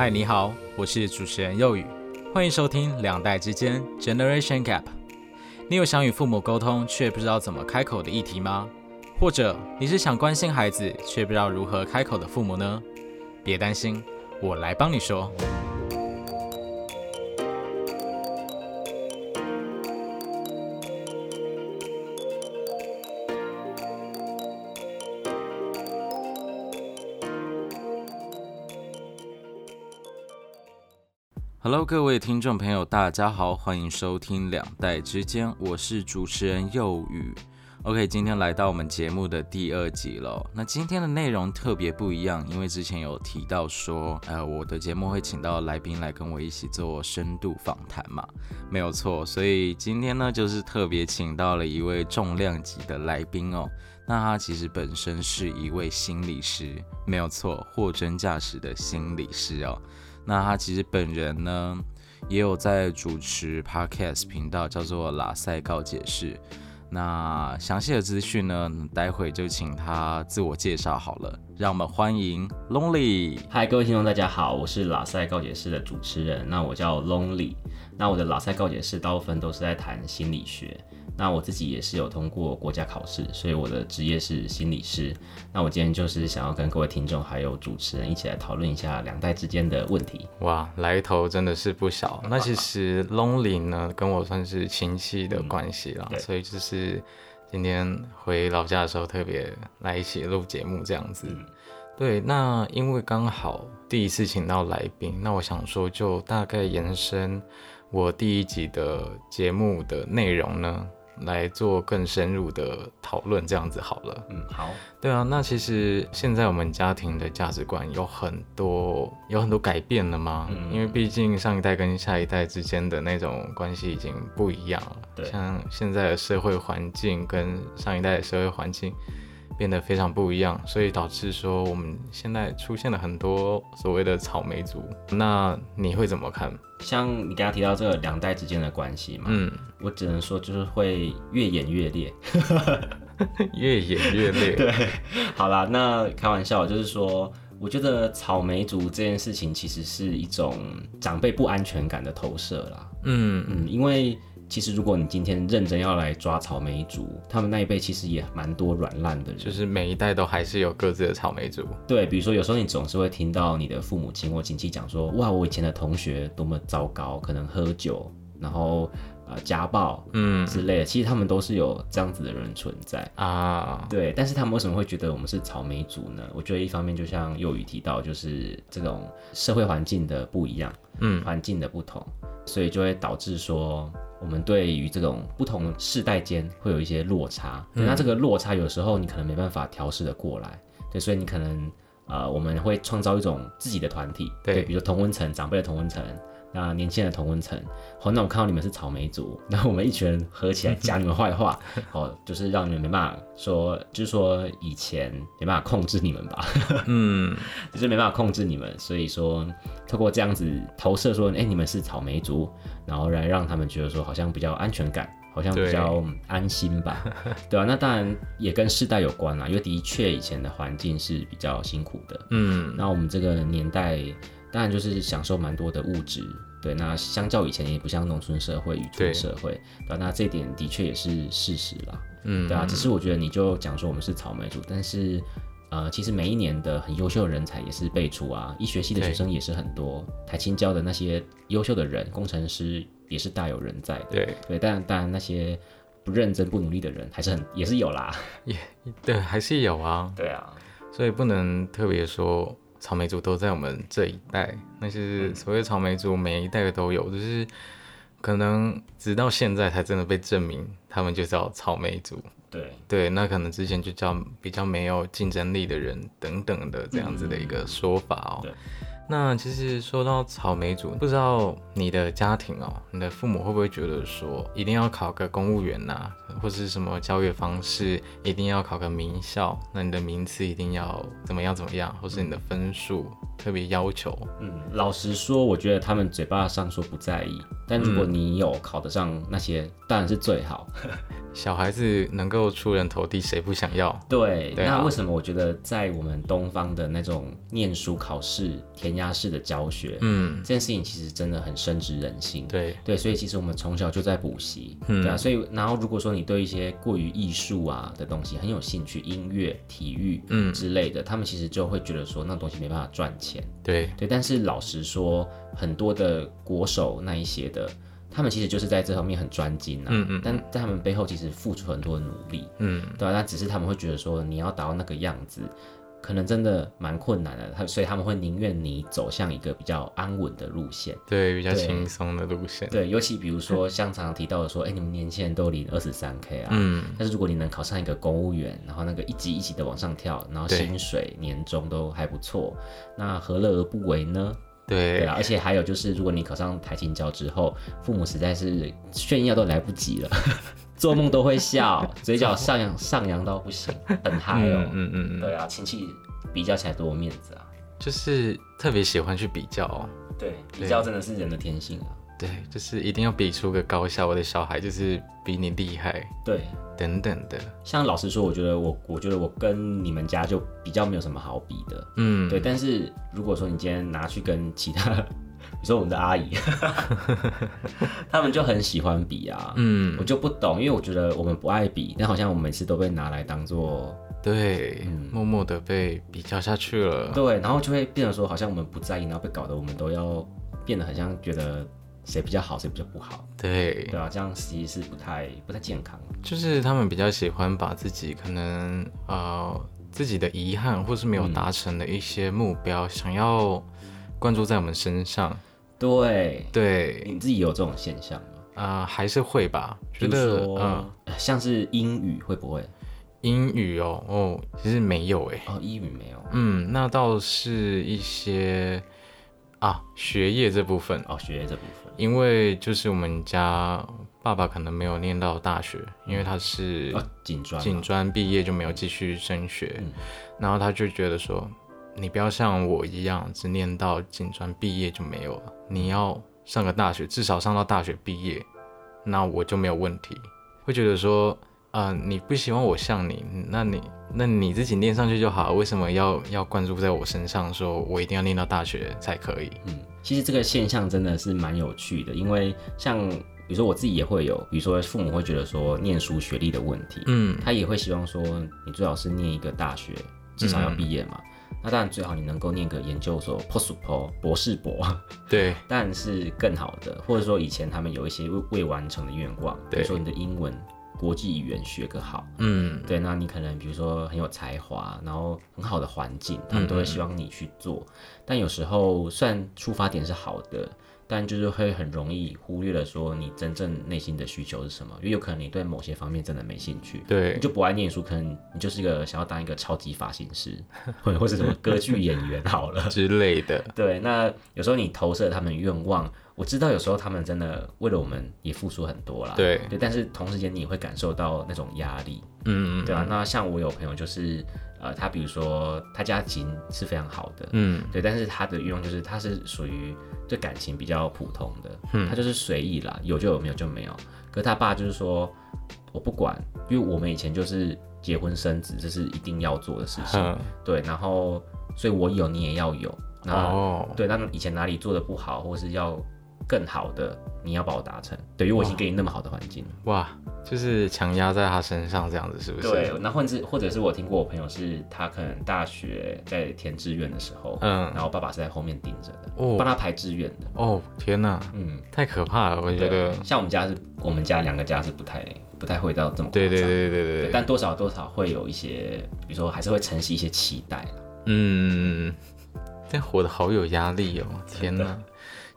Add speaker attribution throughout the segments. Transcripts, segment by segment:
Speaker 1: 嗨，你好，我是主持人佑宇，欢迎收听《两代之间 Generation Gap》。你有想与父母沟通却不知道怎么开口的议题吗？或者你是想关心孩子却不知道如何开口的父母呢？别担心，我来帮你说。Hello，各位听众朋友，大家好，欢迎收听《两代之间》，我是主持人佑宇。OK，今天来到我们节目的第二集了。那今天的内容特别不一样，因为之前有提到说，呃，我的节目会请到来宾来跟我一起做深度访谈嘛，没有错。所以今天呢，就是特别请到了一位重量级的来宾哦。那他其实本身是一位心理师，没有错，货真价实的心理师哦。那他其实本人呢，也有在主持 podcast 频道，叫做拉塞告解释。那详细的资讯呢，待会就请他自我介绍好了。让我们欢迎 Lonely。
Speaker 2: 嗨，各位听众，大家好，我是拉塞告解室的主持人。那我叫 Lonely。那我的老赛告解室大部分都是在谈心理学。那我自己也是有通过国家考试，所以我的职业是心理师。那我今天就是想要跟各位听众还有主持人一起来讨论一下两代之间的问题。
Speaker 1: 哇，来头真的是不小。那其实 Lonely 呢，跟我算是亲戚的关系啦，所以就是今天回老家的时候特别来一起录节目这样子。对，那因为刚好第一次请到来宾，那我想说就大概延伸我第一集的节目的内容呢。来做更深入的讨论，这样子好了。
Speaker 2: 嗯，好。
Speaker 1: 对啊，那其实现在我们家庭的价值观有很多有很多改变了吗？嗯，因为毕竟上一代跟下一代之间的那种关系已经不一样了。
Speaker 2: 对，
Speaker 1: 像现在的社会环境跟上一代的社会环境。变得非常不一样，所以导致说我们现在出现了很多所谓的草莓族。那你会怎么看？
Speaker 2: 像你刚刚提到这个两代之间的关系嘛，嗯，我只能说就是会越演越烈，
Speaker 1: 越演越烈。
Speaker 2: 对，好啦，那开玩笑，就是说，我觉得草莓族这件事情其实是一种长辈不安全感的投射啦。嗯嗯，因为。其实，如果你今天认真要来抓草莓族，他们那一辈其实也蛮多软烂的人，
Speaker 1: 就是每一代都还是有各自的草莓族。
Speaker 2: 对，比如说有时候你总是会听到你的父母亲或亲戚讲说，哇，我以前的同学多么糟糕，可能喝酒，然后呃家暴，嗯之类的。其实他们都是有这样子的人存在啊。对，但是他们为什么会觉得我们是草莓族呢？我觉得一方面就像幼宇提到，就是这种社会环境的不一样，嗯，环境的不同，所以就会导致说。我们对于这种不同世代间会有一些落差，那这个落差有时候你可能没办法调试的过来，对，所以你可能呃，我们会创造一种自己的团体，对，比如同温层，长辈的同温层。那年轻的同温层，好，那我看到你们是草莓族，然后我们一群人合起来讲你们坏话，哦，就是让你们没办法说，就是说以前没办法控制你们吧，嗯，就是没办法控制你们，所以说透过这样子投射说，哎，你们是草莓族，然后来让他们觉得说好像比较安全感，好像比较安心吧，对吧？那当然也跟世代有关啦，因为的确以前的环境是比较辛苦的，嗯，那我们这个年代。当然就是享受蛮多的物质，对，那相较以前也不像农村社会、渔村社会，对，那这点的确也是事实啦，嗯，对啊，只是我觉得你就讲说我们是草莓族，但是呃，其实每一年的很优秀的人才也是辈出啊，医学系的学生也是很多，台青教的那些优秀的人，工程师也是大有人在的，
Speaker 1: 对，
Speaker 2: 对，但当然那些不认真、不努力的人还是很也是有啦，
Speaker 1: 也对，还是有啊，
Speaker 2: 对啊，
Speaker 1: 所以不能特别说。草莓族都在我们这一代，那些所谓草莓族，每一代的都有，就是可能直到现在才真的被证明，他们就叫草莓族。
Speaker 2: 对
Speaker 1: 对，那可能之前就叫比较没有竞争力的人等等的这样子的一个说法哦。那其实说到草莓族，不知道你的家庭哦，你的父母会不会觉得说，一定要考个公务员呐，或者是什么教育方式，一定要考个名校，那你的名次一定要怎么样怎么样，或是你的分数
Speaker 3: 特别要求。
Speaker 2: 嗯，老实说，我觉得他们嘴巴上说不在意，但如果你有考得上那些，当然是最好。
Speaker 3: 小孩子能够出人头地，谁不想要？
Speaker 2: 对，那为什么我觉得在我们东方的那种念书考试填鸭式的教学，
Speaker 3: 嗯，
Speaker 2: 这件事情其实真的很深植人心。
Speaker 3: 对，
Speaker 2: 对，所以其实我们从小就在补习，
Speaker 3: 嗯
Speaker 2: 对啊，所以然后如果说你对一些过于艺术啊的东西很有兴趣，音乐、体育，
Speaker 3: 嗯
Speaker 2: 之类的，他们其实就会觉得说那东西没办法赚钱，
Speaker 3: 对，
Speaker 2: 对。但是老实说，很多的国手那一些的，他们其实就是在这方面很专精啊，
Speaker 3: 嗯嗯
Speaker 2: 但在他们背后其实付出很多的努力，
Speaker 3: 嗯，
Speaker 2: 对啊，那只是他们会觉得说你要达到那个样子。可能真的蛮困难的，他所以他们会宁愿你走向一个比较安稳的路线，
Speaker 3: 对，比较轻松的路线。
Speaker 2: 对，尤其比如说像常常提到的说，哎、你们年轻人都领二十三 k 啊，
Speaker 3: 嗯，
Speaker 2: 但是如果你能考上一个公务员，然后那个一级一级的往上跳，然后薪水年终都还不错，那何乐而不为呢？对。
Speaker 3: 对
Speaker 2: 啊，而且还有就是，如果你考上台青教之后，父母实在是炫耀都来不及了，做梦都会笑，嘴角上扬上扬到不行，很嗨哦。
Speaker 3: 嗯嗯嗯嗯，
Speaker 2: 对啊，亲戚比较起来多有面子啊。
Speaker 3: 就是特别喜欢去比较哦。
Speaker 2: 对，比较真的是人的天性啊。
Speaker 3: 对，就是一定要比出个高下，我的小孩就是比你厉害，
Speaker 2: 对，
Speaker 3: 等等的。
Speaker 2: 像老实说，我觉得我我觉得我跟你们家就比较没有什么好比的。
Speaker 3: 嗯，
Speaker 2: 对，但是如果说你今天拿去跟其他，比如说我们的阿姨，他们就很喜欢比啊，
Speaker 3: 嗯
Speaker 2: 我，就不懂，因为我觉得我们不爱比，但好像我们每次都被拿来当做
Speaker 3: 对，
Speaker 2: 嗯
Speaker 3: 默默的被比较下去了。
Speaker 2: 对，然后就会变成说好像我们不在意，然后被搞得我们都要变得很像觉得谁比较好，谁比较不好，
Speaker 3: 对
Speaker 2: 对，啊，这样其实是不太不太健康。
Speaker 3: 就是他们比较喜欢把自己可能呃自己的遗憾或是没有达成的一些目标，想要灌注在我们身上。
Speaker 2: 对，
Speaker 3: 对，
Speaker 2: 你自己有这种现象吗？
Speaker 3: 啊，还是会吧，觉得嗯，
Speaker 2: 像是英语会不会？
Speaker 3: 英语哦哦，其实没有哎。
Speaker 2: 哦，英语没有。
Speaker 3: 嗯，那倒是一些啊学业这部分，
Speaker 2: 哦，学业这部分。
Speaker 3: 因为就是我们家爸爸可能没有念到大学，因为他是
Speaker 2: 哦，警专嘛。
Speaker 3: 警专毕业就没有继续升学，
Speaker 2: 嗯
Speaker 3: 然后他就觉得说，你不要像我一样只念到警专毕业就没有了，你要上个大学，至少上到大学毕业，那我就没有问题。会觉得说，啊、你不希望我像你，那你那你自己念上去就好，为什么要要灌注在我身上，说我一定要念到大学才可以？
Speaker 2: 嗯，其实这个现象真的是蛮有趣的，因为像比如说我自己也会有，比如说父母会觉得说念书学历的问题，
Speaker 3: 嗯，
Speaker 2: 他也会希望说你最好是念一个大学，至少要毕业嘛。那当然最好你能够念个研究所 post po 博士博，
Speaker 3: 对，
Speaker 2: 当然是更好的。或者说以前他们有一些未未完成的愿望，比如说你的英文国际语言学个好，
Speaker 3: 嗯，
Speaker 2: 对，那你可能比如说很有才华，然后很好的环境，他们都会希望你去做。但有时候虽然出发点是好的，但就是会很容易忽略了说你真正内心的需求是什么，因为有可能你对某些方面真的没兴趣。
Speaker 3: 对
Speaker 2: 你，就不爱念书，可能你就是一个想要当一个超级发型师，或者或是什么歌剧演员好了。
Speaker 3: 之类的，
Speaker 2: 对，那有时候你投射他们愿望，我知道有时候他们真的为了我们也付出很多啦。
Speaker 3: 对。
Speaker 2: 对，但是同时间你也会感受到那种压力。
Speaker 3: 嗯嗯
Speaker 2: 对啊，那像我有朋友就是，呃，他比如说他家境是非常好的，
Speaker 3: 嗯。
Speaker 2: 对，但是他的愿望就是他是属于对感情比较普通的，
Speaker 3: 嗯。
Speaker 2: 他就是随意啦，有就有，没有就没有。可是他爸就是说，我不管，因为我们以前就是结婚生子，这是一定要做的事情，
Speaker 3: 嗯，
Speaker 2: 对，然后所以我有你也要有，那、
Speaker 3: 哦，
Speaker 2: 对，那以前哪里做的不好，或是要更好的，你要帮我达成，对，因为我已经给你那么好的环境了。
Speaker 3: 哇，就是强压在他身上这样子，是不是？
Speaker 2: 对，那或者是或者是我听过我朋友是他可能大学在填志愿的时候，
Speaker 3: 嗯
Speaker 2: 然后爸爸是在后面盯着的，
Speaker 3: 哦
Speaker 2: 帮他排志愿的。
Speaker 3: 哦，天哪，
Speaker 2: 嗯，
Speaker 3: 太可怕了，我觉
Speaker 2: 对
Speaker 3: 得。
Speaker 2: 像我们家是，我们家两个家是不太不太会到这么
Speaker 3: 对对对对对对，
Speaker 2: 但多少多少会有一些，比如说还是会承袭一些期待啦
Speaker 3: 嗯，但活得好有压力哦，天哪！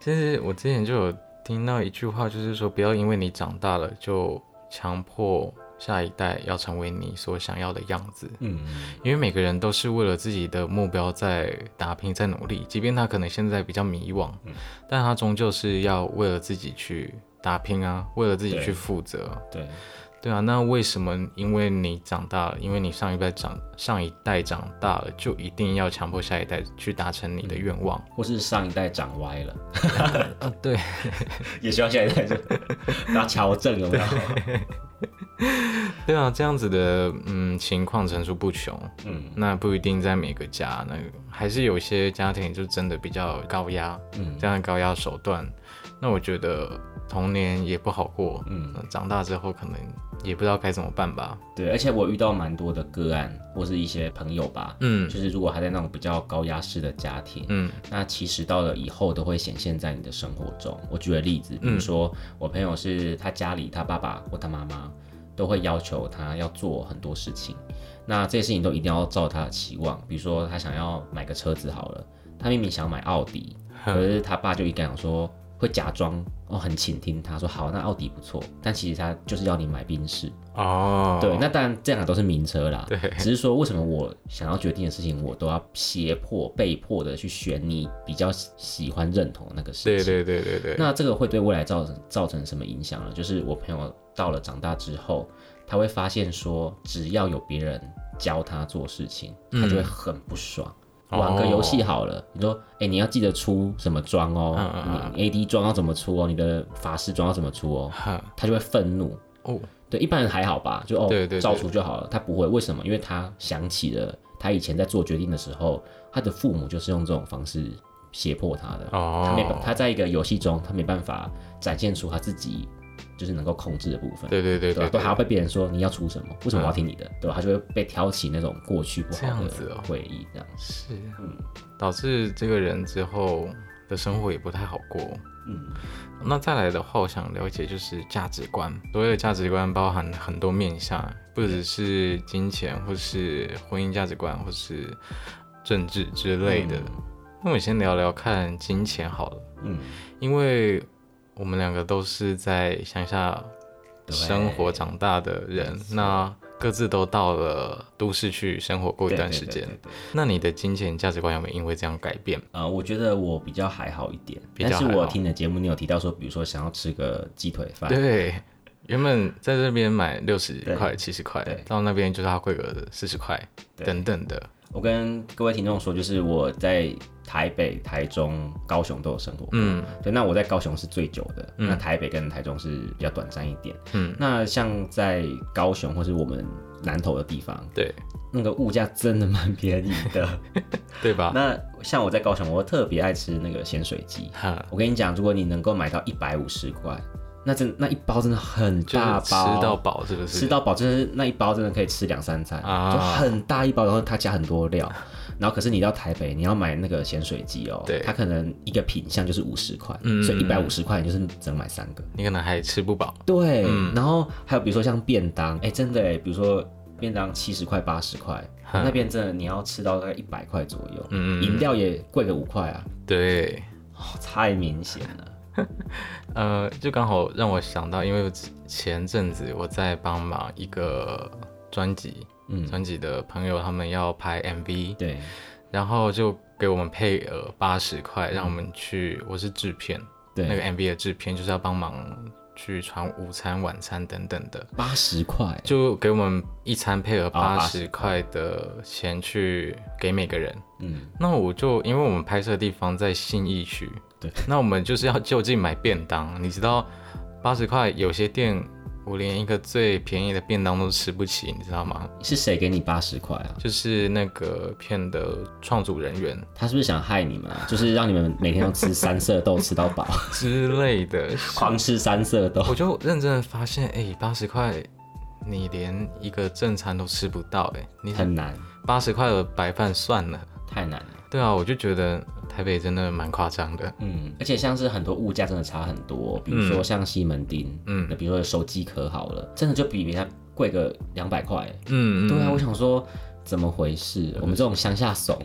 Speaker 3: 其实我之前就有听到一句话，就是说不要因为你长大了就强迫下一代要成为你所想要的样子，
Speaker 2: 嗯，
Speaker 3: 因为每个人都是为了自己的目标在打拼、在努力，即便他可能现在比较迷惘，但他终究是要为了自己去打拼啊，为了自己去负责。
Speaker 2: 对，
Speaker 3: 对啊，那为什么因为你长大了，因为你上一代长上一代长大了，就一定要强迫下一代去达成你的愿望？
Speaker 2: 或是上一代长歪了，
Speaker 3: 啊，对，
Speaker 2: 也希望下一代就把它调正，有没有？
Speaker 3: 对 啊，这样子的嗯情况层出不穷。
Speaker 2: 嗯
Speaker 3: 那不一定在每个家，那还是有些家庭就真的比较高压，
Speaker 2: 嗯
Speaker 3: 这样的高压手段，那我觉得童年也不好过，
Speaker 2: 嗯，
Speaker 3: 呃长大之后可能也不知道该怎么办吧。
Speaker 2: 对，而且我遇到蛮多的个案，或是一些朋友吧，
Speaker 3: 嗯
Speaker 2: 就是如果还在那种比较高压式的家庭，
Speaker 3: 嗯
Speaker 2: 那其实到了以后都会显现在你的生活中。我举个例子，比如说我朋友是他家里他爸爸或他妈妈都会要求他要做很多事情，那这些事情都一定要照他的期望。比如说他想要买个车子好了，他明明想买奥迪，可是他爸就一讲说会假装哦很倾听他说好，那奥迪不错，但其实他就是要你买宾士。
Speaker 3: 哦，
Speaker 2: 对，那当然这两个都是名车啦。
Speaker 3: 对
Speaker 2: 只是说为什么我想要决定的事情，我都要胁迫、被迫的去选你比较喜欢、认同的那个事情。
Speaker 3: 对对对对对，
Speaker 2: 那这个会对未来造成造成什么影响呢？就是我朋友到了长大之后，他会发现说，只要有别人教他做事情，他就会很不爽。
Speaker 3: 哦
Speaker 2: 玩个游戏好了，你说，哎、你要记得出什么装哦，你 AD 装要怎么出哦，你的法师装要怎么出哦，
Speaker 3: 哈
Speaker 2: 他就会愤怒。
Speaker 3: 哦，
Speaker 2: 对，一般人还好吧，就哦，
Speaker 3: 对对对
Speaker 2: 照出就好了。他不会，为什么？因为他想起了他以前在做决定的时候，他的父母就是用这种方式胁迫他的。他没办，
Speaker 3: 哦，
Speaker 2: 他在一个游戏中，他没办法展现出他自己就是能够控制的部分。
Speaker 3: 对对对
Speaker 2: 对还要被别人说你要出什么，为什么我要听你的，对吧？他就会被挑起那种过去不
Speaker 3: 这
Speaker 2: 好的回忆，这样。
Speaker 3: 是，
Speaker 2: 嗯
Speaker 3: 导致这个人之后的生活也不太好过。
Speaker 2: 嗯
Speaker 3: 那再来的话，我想了解就是价值观。所谓的价值观包含很多面向，不只是金钱，或是婚姻价值观，或是政治之类的。那我们先聊聊看金钱好了，
Speaker 2: 嗯，
Speaker 3: 因为我们两个都是在乡下生活长大的人，那各自都到了都市去生活过一段时间。那你的金钱价值观有没有因为这样改变？
Speaker 2: 呃，我觉得我比较还好一点，但是我听你的节目，你有提到说，比如说想要吃个鸡腿饭，
Speaker 3: 对，原本在这边买六十块、七十块，到那边就是它贵个四十块
Speaker 2: 对。
Speaker 3: 等等的。
Speaker 2: 我跟各位听众说，就是我在台北、台中、高雄都有生活。
Speaker 3: 嗯
Speaker 2: 对，那我在高雄是最久的，那台北跟台中是比较短暂一点。
Speaker 3: 嗯，
Speaker 2: 那像在高雄或是我们南投的地方，
Speaker 3: 对
Speaker 2: 那个物价真的蛮便宜的。
Speaker 3: 对吧？
Speaker 2: 那像我在高雄，我特别爱吃那个咸水鸡。
Speaker 3: 哈，
Speaker 2: 我跟你讲，如果你能够买到一百五十块，那真那一包真的很大包。
Speaker 3: 吃，到饱，是不是？
Speaker 2: 吃到饱，真的是那一包真的可以吃两三餐，
Speaker 3: 啊。
Speaker 2: 就很大一包，然后它加很多料，然后可是你到台北，你要买那个咸水鸡哦，
Speaker 3: 对。
Speaker 2: 它可能一个品相就是五十块，
Speaker 3: 嗯。
Speaker 2: 所以一百五十块你就是只能买三个，
Speaker 3: 你可能还吃不饱。
Speaker 2: 对，
Speaker 3: 嗯。
Speaker 2: 然后还有比如说像便当，哎，真的哎，比如说便当七十块八十块，那边真的你要吃到大概一百块左右，
Speaker 3: 嗯。
Speaker 2: 饮料也贵个五块啊，
Speaker 3: 对，
Speaker 2: 哦太明显了，
Speaker 3: 呃，就刚好让我想到，因为前阵子我在帮忙一个专辑，
Speaker 2: 嗯。
Speaker 3: 专辑的朋友他们要拍 MV，
Speaker 2: 对，
Speaker 3: 然后就给我们配额八十块，让我们去，我是制片，
Speaker 2: 对。
Speaker 3: 那个 MV 的制片就是要帮忙去传午餐、晚餐等等的，
Speaker 2: 八十块，
Speaker 3: 就给我们一餐配额八
Speaker 2: 80
Speaker 3: 十块的钱去给每个人。
Speaker 2: 嗯，
Speaker 3: 那我就因为我们拍摄的地方在信义区，
Speaker 2: 对，
Speaker 3: 那我们就是要就近买便当。你知道，八十块有些店我连一个最便宜的便当都吃不起，你知道吗？
Speaker 2: 是谁给你八十块啊？
Speaker 3: 就是那个片的创组人员
Speaker 2: 他是不是想害你们啊？就是让你们每天都吃三色豆吃到饱，
Speaker 3: 之类的，
Speaker 2: 狂吃三色豆。
Speaker 3: 我就认真的发现，哎、八十块你连一个正餐都吃不到、哎，你
Speaker 2: 很难，
Speaker 3: 八十块的白饭算了。
Speaker 2: 太难了。
Speaker 3: 对啊，我就觉得台北真的蛮夸张的。
Speaker 2: 嗯，而且像是很多物价真的差很多，比如说像西门町，
Speaker 3: 嗯
Speaker 2: 那比如说手机壳好了，真的就比人家贵个两百块。
Speaker 3: 嗯，
Speaker 2: 对啊，我想说怎么回事？我们这种乡下怂，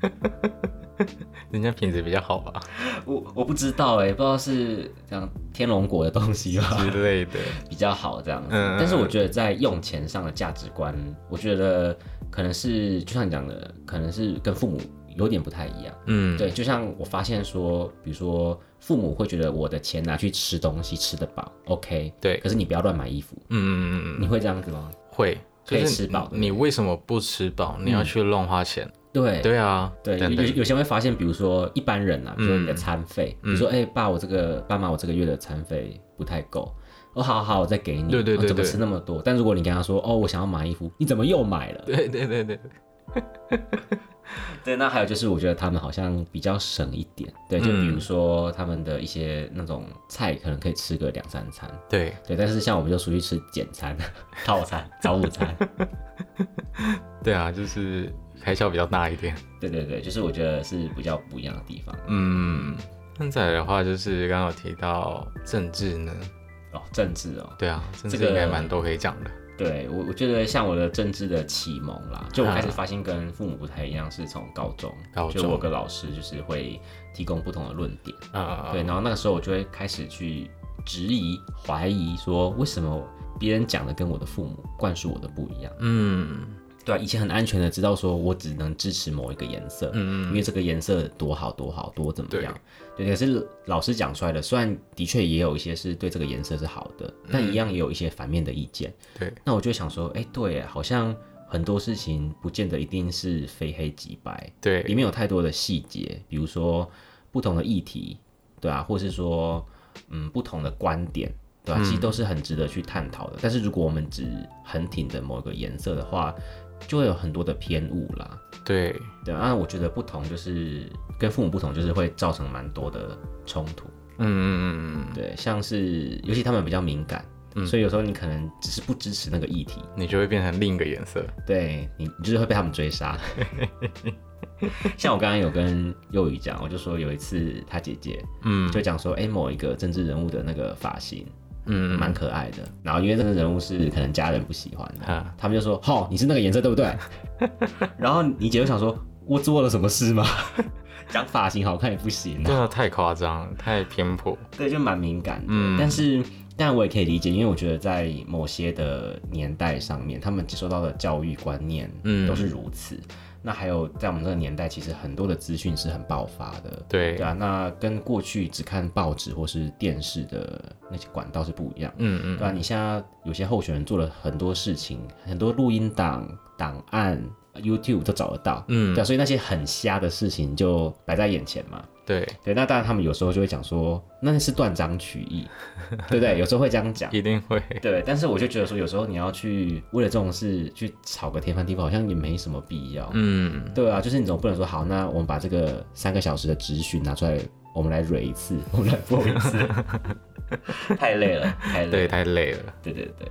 Speaker 3: 人家品质比较好吧
Speaker 2: 我我不知道哎、不知道是这样天龙国的东西吧，
Speaker 3: 之类的。
Speaker 2: 比较好这样
Speaker 3: 嗯
Speaker 2: 但是我觉得在用钱上的价值观，我觉得可能是就像你讲的，可能是跟父母有点不太一样。
Speaker 3: 嗯，
Speaker 2: 对，就像我发现说，比如说父母会觉得我的钱拿去吃东西吃得饱，OK，
Speaker 3: 对
Speaker 2: 可是你不要乱买衣服，
Speaker 3: 嗯嗯嗯嗯，
Speaker 2: 你会这样子吗？
Speaker 3: 会，
Speaker 2: 可以吃饱
Speaker 3: 你为什么不吃饱？你要去乱花钱？
Speaker 2: 对
Speaker 3: 对啊，
Speaker 2: 对，有有有些人会发现，比如说一般人啊，比如说你的
Speaker 3: 嗯
Speaker 2: 餐费，比如说哎、爸，我这个爸妈我这个月的餐费不太够。哦，好好，我再给你。
Speaker 3: 对对对
Speaker 2: 哦怎么吃那么多？但如果你跟他说，哦，我想要买衣服，你怎么又买了？
Speaker 3: 对对对对，
Speaker 2: 对，那还有就是，我觉得他们好像比较省一点。对，就比如说他们的一些那种菜，可能可以吃个两三餐。
Speaker 3: 对
Speaker 2: 对，但是像我们就出去吃简餐、套餐、早午餐。
Speaker 3: 对啊，就是开销比较大一点。
Speaker 2: 对对对，就是我觉得是比较不一样的地方。
Speaker 3: 嗯，现在的话就是刚刚有提到政治呢，
Speaker 2: 哦，政治哦，
Speaker 3: 对啊，政治
Speaker 2: 这个
Speaker 3: 应该蛮多可以讲的。
Speaker 2: 对我我觉得像我的政治的启蒙啦，就我开始
Speaker 3: 啊
Speaker 2: 发现跟父母不太一样，是从高中，
Speaker 3: 高中。
Speaker 2: 就我有个老师就是会提供不同的论点，
Speaker 3: 啊，
Speaker 2: 对，然后那个时候我就会开始去质疑、怀疑，说为什么别人讲的跟我的父母灌输我的不一样。
Speaker 3: 嗯
Speaker 2: 对啊，以前很安全的知道说我只能支持某一个颜色，
Speaker 3: 嗯嗯
Speaker 2: 因为这个颜色多好多好多怎么样？对，可是老师讲出来的，虽然的确也有一些是对这个颜色是好的，但一样也有一些反面的意见。
Speaker 3: 对，
Speaker 2: 那我就想说，哎，对，好像很多事情不见得一定是非黑即白，
Speaker 3: 对里，
Speaker 2: 面有太多的细节，比如说不同的议题，对啊，或是说嗯不同的观点。对吧、其实都是很值得去探讨的。但是如果我们只很挺的某一个颜色的话，就会有很多的偏误啦。
Speaker 3: 对，
Speaker 2: 对，啊我觉得不同就是跟父母不同，就是会造成蛮多的冲突。
Speaker 3: 嗯嗯嗯嗯，
Speaker 2: 对，像是尤其他们比较敏感，所以有时候你可能只是不支持那个议题，
Speaker 3: 你就会变成另一个颜色。
Speaker 2: 对你，你就是会被他们追杀。像我刚刚有跟幼宇讲，我就说有一次他姐姐
Speaker 3: 嗯
Speaker 2: 就讲说，哎、某一个政治人物的那个发型
Speaker 3: 嗯
Speaker 2: 蛮可爱的，然后因为这个人物是可能家人不喜欢的，
Speaker 3: 啊，
Speaker 2: 他们就说，吼，你是那个颜色对不对？然后你姐就想说，我做了什么事吗？讲发型好看也不行、啊，
Speaker 3: 真的太夸张，太偏颇。
Speaker 2: 对，就蛮敏感的。
Speaker 3: 嗯
Speaker 2: 但是，但我也可以理解，因为我觉得在某些的年代上面，他们接受到的教育观念，
Speaker 3: 嗯
Speaker 2: 都是如此。那还有在我们这个年代，其实很多的资讯是很爆发的。
Speaker 3: 对
Speaker 2: 对啊，那跟过去只看报纸或是电视的那些管道是不一样。
Speaker 3: 嗯嗯
Speaker 2: 对啊，你现在有些候选人做了很多事情，很多录音档、档案、YouTube 都找得到。
Speaker 3: 嗯
Speaker 2: 对啊，所以那些很瞎的事情就摆在眼前嘛。
Speaker 3: 对，
Speaker 2: 对，那当然他们有时候就会讲说，那是断章取义，对不对？有时候会这样讲。
Speaker 3: 一定会。
Speaker 2: 对，但是我就觉得说，有时候你要去为了这种事去吵个天翻地覆，好像也没什么必要。
Speaker 3: 嗯，
Speaker 2: 对啊，就是你总不能说好，那我们把这个三个小时的直询拿出来，我们来蕊一次，我们来播一次，太累了，太累。
Speaker 3: 太累了。
Speaker 2: 对对对，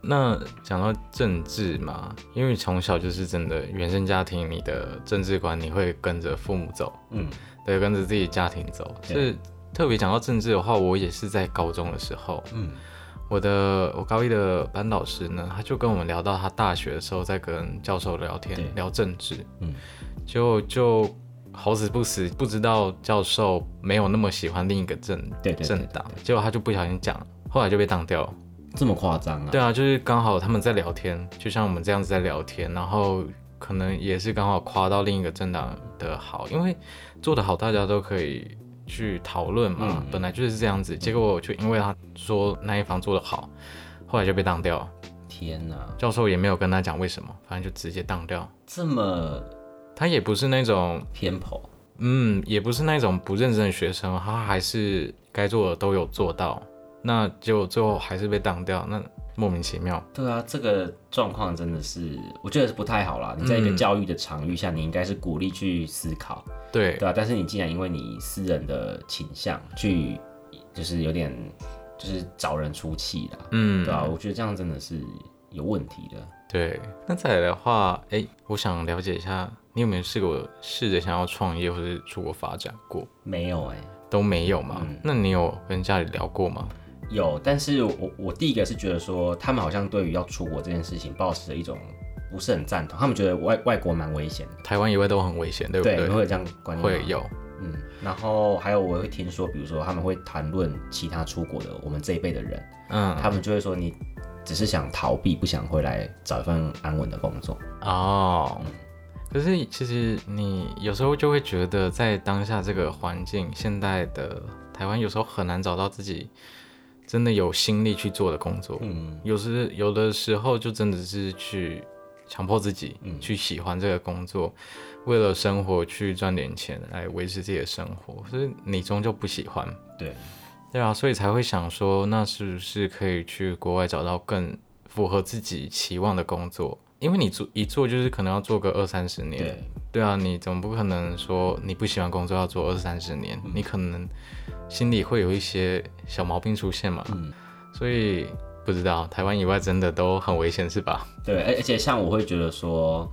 Speaker 3: 那讲到政治嘛，因为从小就是真的原生家庭，你的政治观你会跟着父母走，
Speaker 2: 嗯
Speaker 3: 对，跟着自己家庭走。
Speaker 2: 对
Speaker 3: 是特别讲到政治的话，我也是在高中的时候，
Speaker 2: 嗯
Speaker 3: 我的我高一的班导师呢，他就跟我们聊到他大学的时候在跟教授聊天，聊政治，
Speaker 2: 嗯，
Speaker 3: 就就好死不死不知道教授没有那么喜欢另一个政政党，结果他就不小心讲，后来就被当掉了。
Speaker 2: 这么夸张啊？
Speaker 3: 对啊，就是刚好他们在聊天，就像我们这样子在聊天，然后可能也是刚好夸到另一个政党的好，因为做得好，大家都可以去讨论嘛，
Speaker 2: 嗯
Speaker 3: 本来就是这样子。结果就因为他说那一方做得好，后来就被当掉，
Speaker 2: 天哪，
Speaker 3: 教授也没有跟他讲为什么，反正就直接当掉。
Speaker 2: 这么
Speaker 3: 他也不是那种，
Speaker 2: 偏颇，
Speaker 3: 嗯，也不是那种不认真的学生，他还是该做的都有做到，那结果最后还是被当掉，那莫名其妙。
Speaker 2: 对啊，这个状况真的是，我觉得是不太好啦。你在一个
Speaker 3: 嗯
Speaker 2: 教育的场域下，你应该是鼓励去思考，
Speaker 3: 对
Speaker 2: 对啊，但是你竟然因为你私人的倾向去，就是有点就是找人出气啦，
Speaker 3: 嗯，
Speaker 2: 对啊，我觉得这样真的是有问题的。
Speaker 3: 对，那再来的话，哎，我想了解一下，你有没有试过试着想要创业或者是出国发展过？
Speaker 2: 没有哎、
Speaker 3: 都没有嘛？
Speaker 2: 嗯
Speaker 3: 那你有跟家里聊过吗？
Speaker 2: 有，但是我我第一个是觉得说，他们好像对于要出国这件事情，抱持着一种不是很赞同，他们觉得外外国蛮危险的，
Speaker 3: 台湾以外都很危险，对不
Speaker 2: 对，
Speaker 3: 对？
Speaker 2: 你会有这样观念
Speaker 3: 会有，
Speaker 2: 嗯，然后还有我会听说，比如说他们会谈论其他出国的我们这一辈的人，
Speaker 3: 嗯，
Speaker 2: 他们就会说你只是想逃避，不想回来找一份安稳的工作。
Speaker 3: 哦，可是其实你有时候就会觉得，在当下这个环境，现代的台湾有时候很难找到自己真的有心力去做的工作。嗯，有时有的时候就真的是去强迫自己去喜欢这个工作，为了生活去赚点钱来维持自己的生活，所以你终究不喜欢。
Speaker 2: 对，
Speaker 3: 对啊，所以才会想说，那是不是可以去国外找到更符合自己期望的工作？因为你做一做就是可能要做个二三十年，
Speaker 2: 对，
Speaker 3: 对啊，你总不可能说你不喜欢工作要做二三十年，你可能心里会有一些小毛病出现嘛，嗯，所以不知道台湾以外真的都很危险是吧？
Speaker 2: 对，而而且像我会觉得说，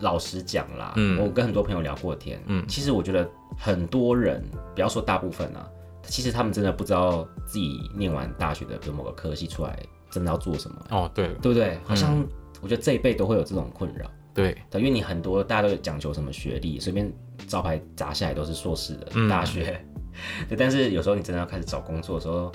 Speaker 2: 老实讲啦，嗯，我跟很多朋友聊过天，嗯，其实我觉得很多人，不要说大部分啊，其实他们真的不知道自己念完大学的，比如某个科系出来，真的要做什么？
Speaker 3: 哦，对，
Speaker 2: 对不对？好像。我觉得这一辈都会有这种困扰，
Speaker 3: 对，
Speaker 2: 因为你很多大家都讲求什么学历，随便招牌砸下来都是硕士的大学，对。但是有时候你真的要开始找工作的时候，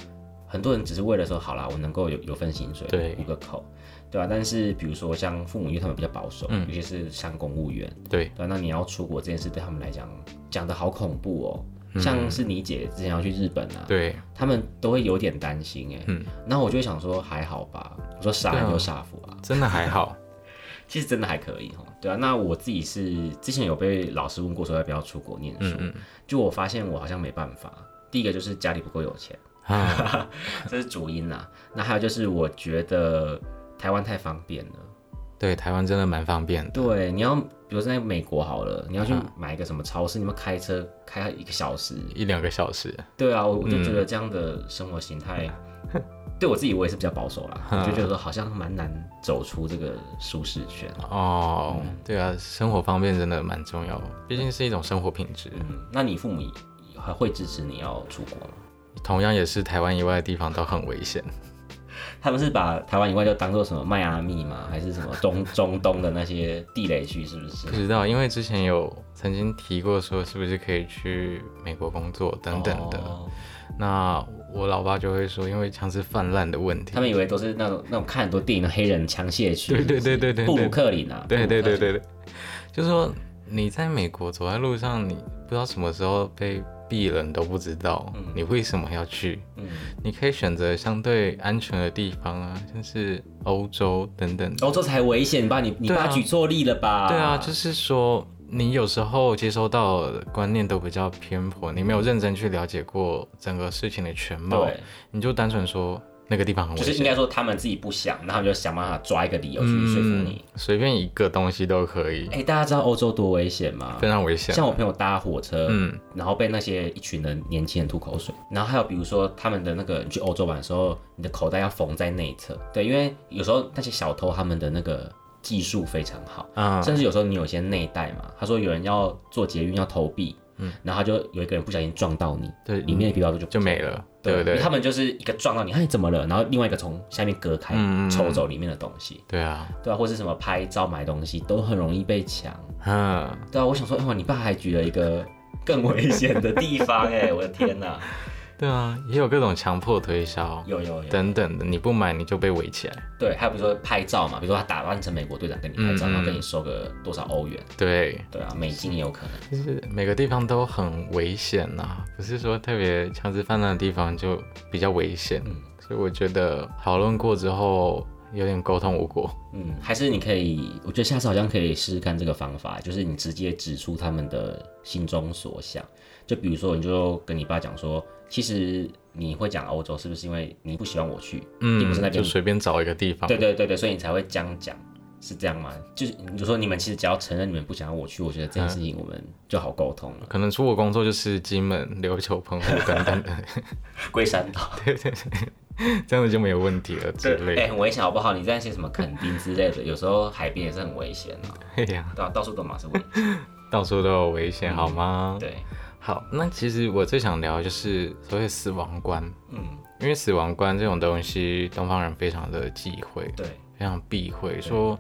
Speaker 2: 很多人只是为了说好啦，我能够有有份薪水，
Speaker 3: 对，
Speaker 2: 糊个口，对吧？但是比如说像父母，因为他们比较保守，尤其是像公务员，
Speaker 3: 对，
Speaker 2: 对，那你要出国这件事对他们来讲讲的好恐怖哦。像是你姐之前要去日本啊，
Speaker 3: 对，
Speaker 2: 他们都会有点担心哎，嗯，然后我就会想说还好吧，我说傻人有傻福啊，
Speaker 3: 真的还好，
Speaker 2: 其实真的还可以哈，对啊，那我自己是之前有被老师问过说要不要出国念书，嗯就我发现我好像没办法，第一个就是家里不够有钱，这是主因啊，那还有就是我觉得台湾太方便了。
Speaker 3: 对，台湾真的蛮方便的。
Speaker 2: 对，你要比如在美国好了，你要去买一个什么超市，你们开车开一个小时，
Speaker 3: 一两个小时。
Speaker 2: 对啊，我我就觉得这样的生活形态，对我自己我也是比较保守啦，我就觉得说好像蛮难走出这个舒适圈。
Speaker 3: 哦，对啊，生活方便真的蛮重要，毕竟是一种生活品质。
Speaker 2: 嗯，那你父母还会支持你要出国吗？
Speaker 3: 同样也是台湾以外的地方都很危险。
Speaker 2: 他们是把台湾以外就当做什么迈阿密吗？还是什么中 中东的那些地雷区？是不是？
Speaker 3: 不知道，因为之前有曾经提过说，是不是可以去美国工作等等的。那我老爸就会说，因为枪支泛滥的问题，
Speaker 2: 他们以为都是那种那种看很多电影的黑人枪械区。
Speaker 3: 对对对对对，
Speaker 2: 布鲁克林啊。
Speaker 3: 对对对对对，就是说你在美国走在路上，你不知道什么时候被。鄙人都不知道你为什么要去，你可以选择相对安全的地方啊，像是欧洲等等。
Speaker 2: 欧洲才危险吧？你你把举错例了吧？
Speaker 3: 对啊，就是说你有时候接收到观念都比较偏颇，你没有认真去了解过整个事情的全貌，你就单纯说。那个地方很危
Speaker 2: 险，就是应该说他们自己不想，然后就想办法抓一个理由去说服你，
Speaker 3: 随便一个东西都可以。
Speaker 2: 哎，大家知道欧洲多危险吗？
Speaker 3: 非常危险。
Speaker 2: 像我朋友搭火车，嗯，然后被那些一群人年轻人吐口水，然后还有比如说他们的那个去欧洲玩的时候，你的口袋要缝在内侧，对，因为有时候那些小偷他们的那个技术非常好，啊，甚至有时候你有些内袋嘛，他说有人要做捷运要投币。嗯，然后就有一个人不小心撞到你，
Speaker 3: 对，
Speaker 2: 里面的皮包就
Speaker 3: 就没了，对不对？
Speaker 2: 他们就是一个撞到你，看你怎么了？然后另外一个从下面割开，抽走里面的东西。
Speaker 3: 对啊，
Speaker 2: 对啊，或是什么拍照买东西都很容易被抢。嗯，对啊，我想说，哇，你爸还举了一个更危险的地方，哎，我的天哪！
Speaker 3: 对啊，也有各种强迫推销，
Speaker 2: 有有有
Speaker 3: 等等的，你不买你就被围起来。
Speaker 2: 对，还有比如说拍照嘛，比如说他打扮成美国队长跟你拍照，然后跟你收个多少欧元。
Speaker 3: 对
Speaker 2: 对啊，美金也有可能。
Speaker 3: 就是每个地方都很危险呐，不是说特别枪支泛滥的地方就比较危险。嗯，所以我觉得讨论过之后有点沟通无果。
Speaker 2: 嗯，还是你可以，我觉得下次好像可以试试看这个方法，就是你直接指出他们的心中所想。就比如说，你就跟你爸讲说。其实你会讲欧洲，是不是因为你不希望我去？嗯，你不是那边
Speaker 3: 就随便找一个地方。
Speaker 2: 对对对对，所以你才会这样讲，是这样吗？就是你就说你们其实只要承认你们不想要我去，我觉得这件事情我们就好沟通了。
Speaker 3: 可能出国工作就是金门、琉球、澎湖等等 的
Speaker 2: 龟山岛，
Speaker 3: 对对对，这样子就没有问题了之类。
Speaker 2: 哎，很危险好不好？你在一些什么垦丁之类的，有时候海边也是很危险的。
Speaker 3: 对呀，
Speaker 2: 到到处都嘛是危险，
Speaker 3: 到处都有危险，好吗？
Speaker 2: 对。
Speaker 3: 好，那其实我最想聊就是所谓死亡观，嗯，因为死亡观这种东西，东方人非常的忌讳，
Speaker 2: 对，
Speaker 3: 非常避讳，说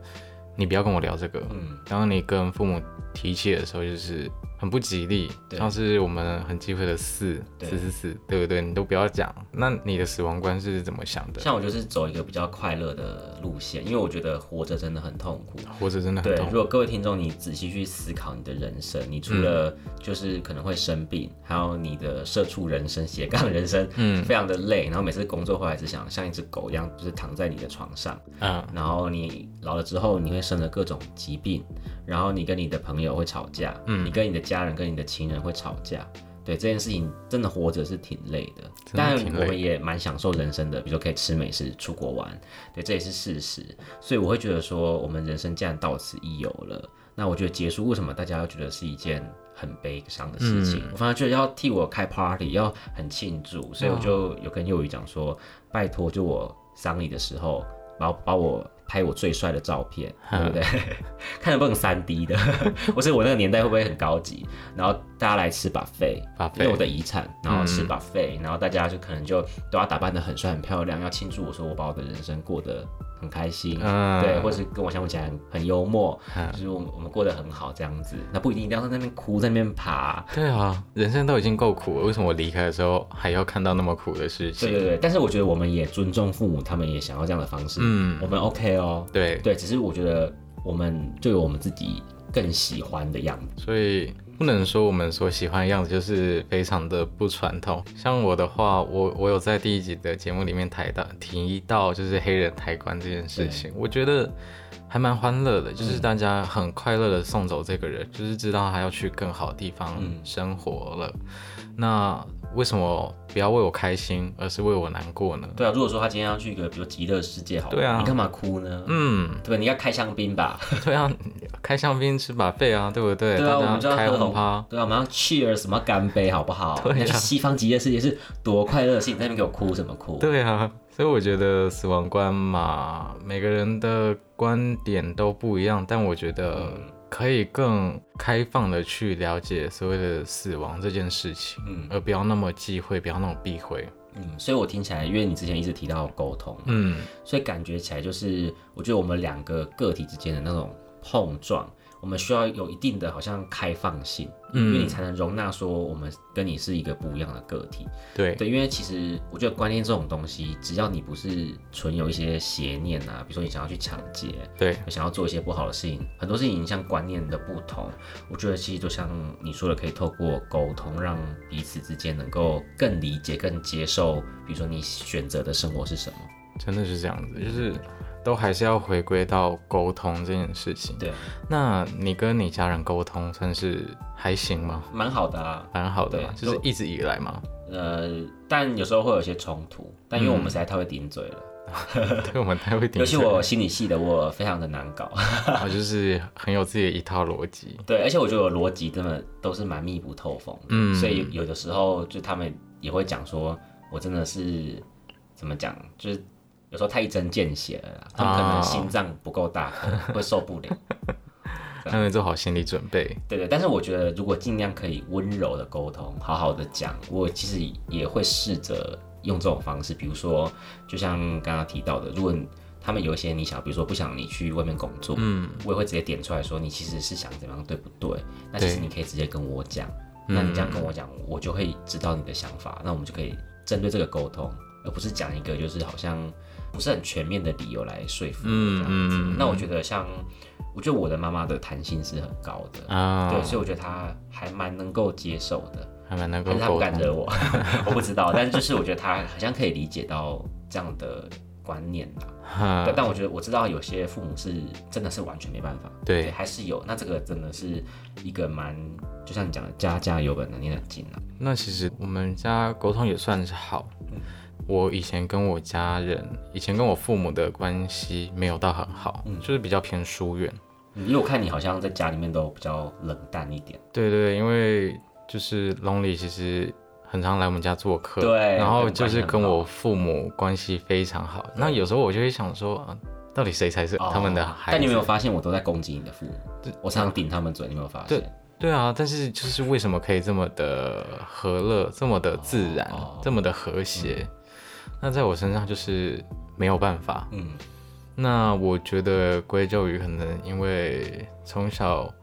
Speaker 3: 你不要跟我聊这个，嗯，当你跟父母提起的时候，就是很不吉利，像是我们很忌讳的四
Speaker 2: 对
Speaker 3: 四四四，对不对？你都不要讲。那你的死亡观是怎么想的？
Speaker 2: 像我就是走一个比较快乐的路线，因为我觉得活着真的很痛苦。
Speaker 3: 活着真的很痛苦
Speaker 2: 如果各位听众你仔细去思考你的人生，你除了就是可能会生病，还有你的社畜人生、斜杠人生，嗯，非常的累，然后每次工作回来只想像一只狗一样，就是躺在你的床上，
Speaker 3: 嗯，
Speaker 2: 然后你老了之后，你会生了各种疾病，然后你跟你的朋友会吵架，嗯，你跟你的家人、跟你的情人会吵架。对这件事情，真的活着是挺累的，但我们也蛮享受人生的，比如说可以吃美食、出国玩，对，这也是事实。所以我会觉得说，我们人生既然到此一游了，那我觉得结束，为什么大家要觉得是一件很悲伤的事情？我反而觉得要替我开 party，要很庆祝，所以我就有跟幼宇讲说，拜托，就我丧礼的时候，把把我拍我最帅的照片，对不对？看能不能三 D 的，或是我那个年代会不会很高级？然后大家来吃 buffet，
Speaker 3: 把
Speaker 2: 因为我的遗产，然后吃 buffet，、然后大家就可能就都要打扮的很帅很漂亮，要庆祝我说我把我的人生过得很开心，
Speaker 3: 嗯
Speaker 2: 对，或是跟我相处起来很很幽默，
Speaker 3: 嗯
Speaker 2: 就是我们我们过得很好这样子，那不一定一定要在那边哭，在那边爬。
Speaker 3: 对啊，人生都已经够苦了，为什么我离开的时候还要看到那么苦的事情？
Speaker 2: 对对对，但是我觉得我们也尊重父母，他们也想要这样的方式，
Speaker 3: 嗯
Speaker 2: 我们 OK 哦，
Speaker 3: 对
Speaker 2: 对，只是我觉得我们就有我们自己更喜欢的样子，
Speaker 3: 所以不能说我们所喜欢的样子就是非常的不传统。像我的话，我我有在第一集的节目里面提到提到就是黑人抬棺这件事情，我觉得还蛮欢乐的，就是大家很快乐的送走这个人，就是知道他要去更好的地方生活了。那为什么不要为我开心，而是为我难过呢？
Speaker 2: 对啊，如果说他今天要去一个比如极乐世界好了，
Speaker 3: 对啊
Speaker 2: 你干嘛哭呢？
Speaker 3: 嗯，
Speaker 2: 对吧？你要开香槟吧？
Speaker 3: 对啊，开香槟吃把费啊，对不对？
Speaker 2: 对啊，我们就要喝红
Speaker 3: 轰趴。
Speaker 2: 对啊，我们要 cheers 什么干杯好不好？
Speaker 3: 对啊
Speaker 2: 去西方极乐世界是多快乐的事情，在那边给我哭什么哭？
Speaker 3: 对啊，所以我觉得死亡观嘛，每个人的观点都不一样，但我觉得可以更开放的去了解所谓的死亡这件事情，
Speaker 2: 嗯
Speaker 3: 而不要那么忌讳，不要那么避讳。
Speaker 2: 嗯，所以我听起来，因为你之前一直提到沟通，
Speaker 3: 嗯，
Speaker 2: 所以感觉起来就是，我觉得我们两个个体之间的那种碰撞，我们需要有一定的好像开放性，
Speaker 3: 嗯
Speaker 2: 因为你才能容纳说我们跟你是一个不一样的个体。
Speaker 3: 对，
Speaker 2: 对，因为其实我觉得观念这种东西，只要你不是存有一些邪念啊，比如说你想要去抢劫，
Speaker 3: 对，
Speaker 2: 想要做一些不好的事情，很多事情像观念的不同，我觉得其实就像你说的，可以透过沟通，让彼此之间能够更理解、更接受，比如说你选择的生活是什么。
Speaker 3: 真的是这样子，就是都还是要回归到沟通这件事情。
Speaker 2: 对，
Speaker 3: 那你跟你家人沟通算是还行吗？
Speaker 2: 蛮好的啊。
Speaker 3: 蛮好的就是一直以来嘛，
Speaker 2: 呃，但有时候会有些冲突，但因为我们实在太会顶嘴了，
Speaker 3: 对我们太会顶
Speaker 2: 尤其我心理系的，我非常的难搞。
Speaker 3: 我 就是很有自己的一套逻辑。
Speaker 2: 对，而且我觉得我逻辑真的都是蛮密不透风的，
Speaker 3: 嗯
Speaker 2: 所以有的时候就他们也会讲说，我真的是怎么讲，就是有时候太一针见血了啦，他们可能
Speaker 3: 哦
Speaker 2: 心脏不够大颗，会受不了。
Speaker 3: 他们做好心理准备。
Speaker 2: 对对，但是我觉得如果尽量可以温柔的沟通，好好的讲，我其实也会试着用这种方式，比如说，就像刚刚提到的，如果他们有一些你想，比如说不想你去外面工作，嗯，我也会直接点出来说，你其实是想怎么样，对不对？那其实你可以直接跟我讲，那你这样跟我讲，我就会知道你的想法，那我们就可以针对这个沟通，而不是讲一个就是好像不是很全面的理由来说服我这样子。那我觉得像，我觉得我的妈妈的弹性是很高的，
Speaker 3: 啊，
Speaker 2: 对，所以我觉得她还蛮能够接受的，
Speaker 3: 还蛮能够
Speaker 2: 但是她不。敢惹我，我不知道，但是就是我觉得她好像可以理解到这样的观念啦。
Speaker 3: 哈
Speaker 2: 但但我觉得我知道有些父母是真的是完全没办法，
Speaker 3: 对
Speaker 2: 还是有。那这个真的是一个蛮，就像你讲的，家家有本难念的经啊。
Speaker 3: 那其实我们家沟通也算是好。我以前跟我家人，以前跟我父母的关系没有到很好，就是比较偏疏远。
Speaker 2: 嗯因为我看你好像在家里面都比较冷淡一点，
Speaker 3: 对对对，因为就是 Lonely 其实很常来我们家做客，
Speaker 2: 对
Speaker 3: 然后就是跟我父母关系非常好。那有时候我就会想说，啊到底谁才是他们的
Speaker 2: 哦
Speaker 3: 孩子？
Speaker 2: 但你有没有发现我都在攻击你的父母？我常常顶他们嘴，你有没有发现？
Speaker 3: 对啊，但是就是为什么可以这么的和乐，这么的自然，
Speaker 2: 哦
Speaker 3: 这么的和谐？那在我身上就是没有办法。
Speaker 2: 嗯，
Speaker 3: 那我觉得归咎于可能因为从小